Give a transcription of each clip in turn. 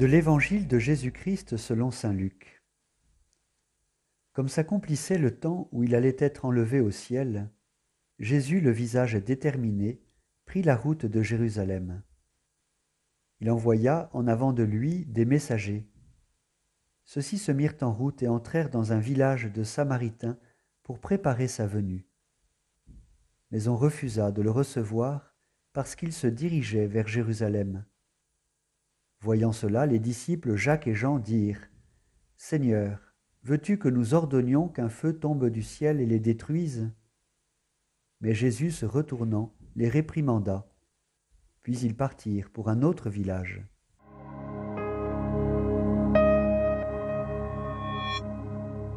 De l'Évangile de Jésus-Christ selon Saint Luc. Comme s'accomplissait le temps où il allait être enlevé au ciel, Jésus, le visage déterminé, prit la route de Jérusalem. Il envoya en avant de lui des messagers. Ceux-ci se mirent en route et entrèrent dans un village de Samaritains pour préparer sa venue. Mais on refusa de le recevoir parce qu'il se dirigeait vers Jérusalem. Voyant cela, les disciples Jacques et Jean dirent Seigneur, veux-tu que nous ordonnions qu'un feu tombe du ciel et les détruise? Mais Jésus, se retournant, les réprimanda. Puis ils partirent pour un autre village.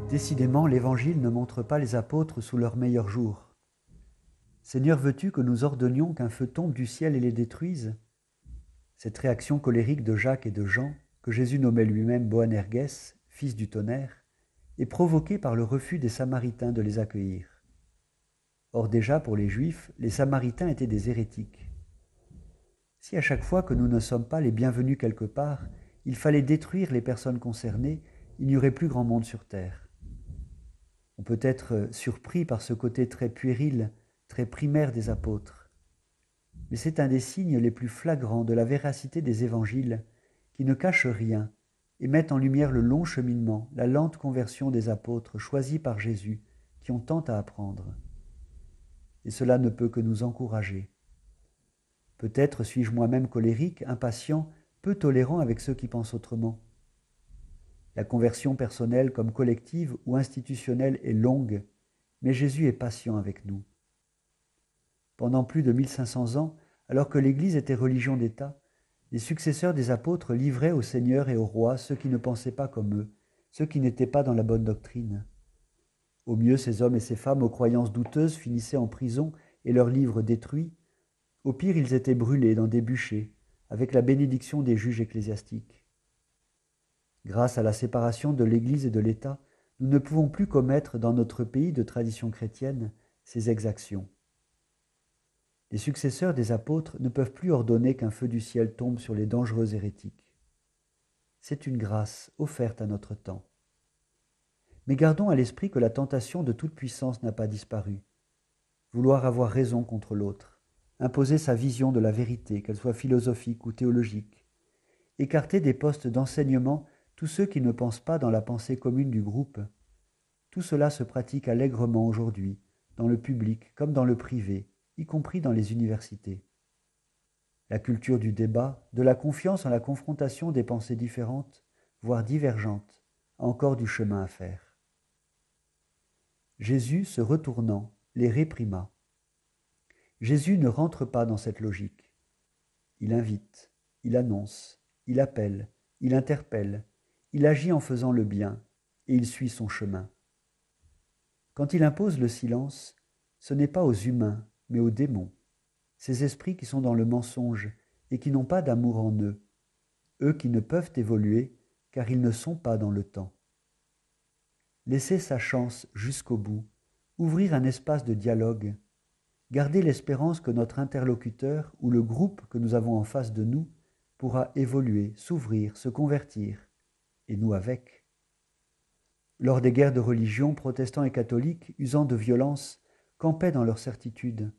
Décidément, l'Évangile ne montre pas les apôtres sous leur meilleur jour. Seigneur, veux-tu que nous ordonnions qu'un feu tombe du ciel et les détruise Cette réaction colérique de Jacques et de Jean, que Jésus nommait lui-même Boanerges, fils du tonnerre, est provoquée par le refus des Samaritains de les accueillir. Or déjà pour les Juifs, les Samaritains étaient des hérétiques. Si à chaque fois que nous ne sommes pas les bienvenus quelque part, il fallait détruire les personnes concernées, il n'y aurait plus grand monde sur terre. On peut être surpris par ce côté très puéril très primaire des apôtres. Mais c'est un des signes les plus flagrants de la véracité des évangiles qui ne cachent rien et mettent en lumière le long cheminement, la lente conversion des apôtres choisis par Jésus qui ont tant à apprendre. Et cela ne peut que nous encourager. Peut-être suis-je moi-même colérique, impatient, peu tolérant avec ceux qui pensent autrement. La conversion personnelle comme collective ou institutionnelle est longue, mais Jésus est patient avec nous. Pendant plus de 1500 ans, alors que l'Église était religion d'État, les successeurs des apôtres livraient au Seigneur et au roi ceux qui ne pensaient pas comme eux, ceux qui n'étaient pas dans la bonne doctrine. Au mieux, ces hommes et ces femmes aux croyances douteuses finissaient en prison et leurs livres détruits. Au pire, ils étaient brûlés dans des bûchers, avec la bénédiction des juges ecclésiastiques. Grâce à la séparation de l'Église et de l'État, nous ne pouvons plus commettre dans notre pays de tradition chrétienne ces exactions. Les successeurs des apôtres ne peuvent plus ordonner qu'un feu du ciel tombe sur les dangereux hérétiques. C'est une grâce offerte à notre temps. Mais gardons à l'esprit que la tentation de toute puissance n'a pas disparu. Vouloir avoir raison contre l'autre, imposer sa vision de la vérité, qu'elle soit philosophique ou théologique, écarter des postes d'enseignement tous ceux qui ne pensent pas dans la pensée commune du groupe, tout cela se pratique allègrement aujourd'hui, dans le public comme dans le privé, y compris dans les universités. La culture du débat, de la confiance en la confrontation des pensées différentes, voire divergentes, a encore du chemin à faire. Jésus, se retournant, les réprima. Jésus ne rentre pas dans cette logique. Il invite, il annonce, il appelle, il interpelle, il agit en faisant le bien, et il suit son chemin. Quand il impose le silence, ce n'est pas aux humains, mais aux démons, ces esprits qui sont dans le mensonge et qui n'ont pas d'amour en eux, eux qui ne peuvent évoluer car ils ne sont pas dans le temps. Laisser sa chance jusqu'au bout, ouvrir un espace de dialogue, garder l'espérance que notre interlocuteur ou le groupe que nous avons en face de nous pourra évoluer, s'ouvrir, se convertir, et nous avec. Lors des guerres de religion, protestants et catholiques, usant de violence, campaient dans leur certitude.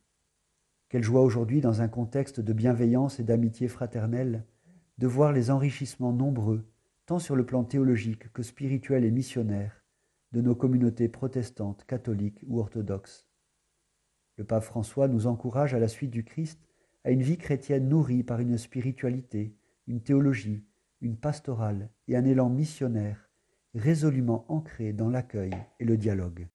Quelle joie aujourd'hui, dans un contexte de bienveillance et d'amitié fraternelle, de voir les enrichissements nombreux, tant sur le plan théologique que spirituel et missionnaire, de nos communautés protestantes, catholiques ou orthodoxes. Le pape François nous encourage à la suite du Christ à une vie chrétienne nourrie par une spiritualité, une théologie, une pastorale et un élan missionnaire résolument ancré dans l'accueil et le dialogue.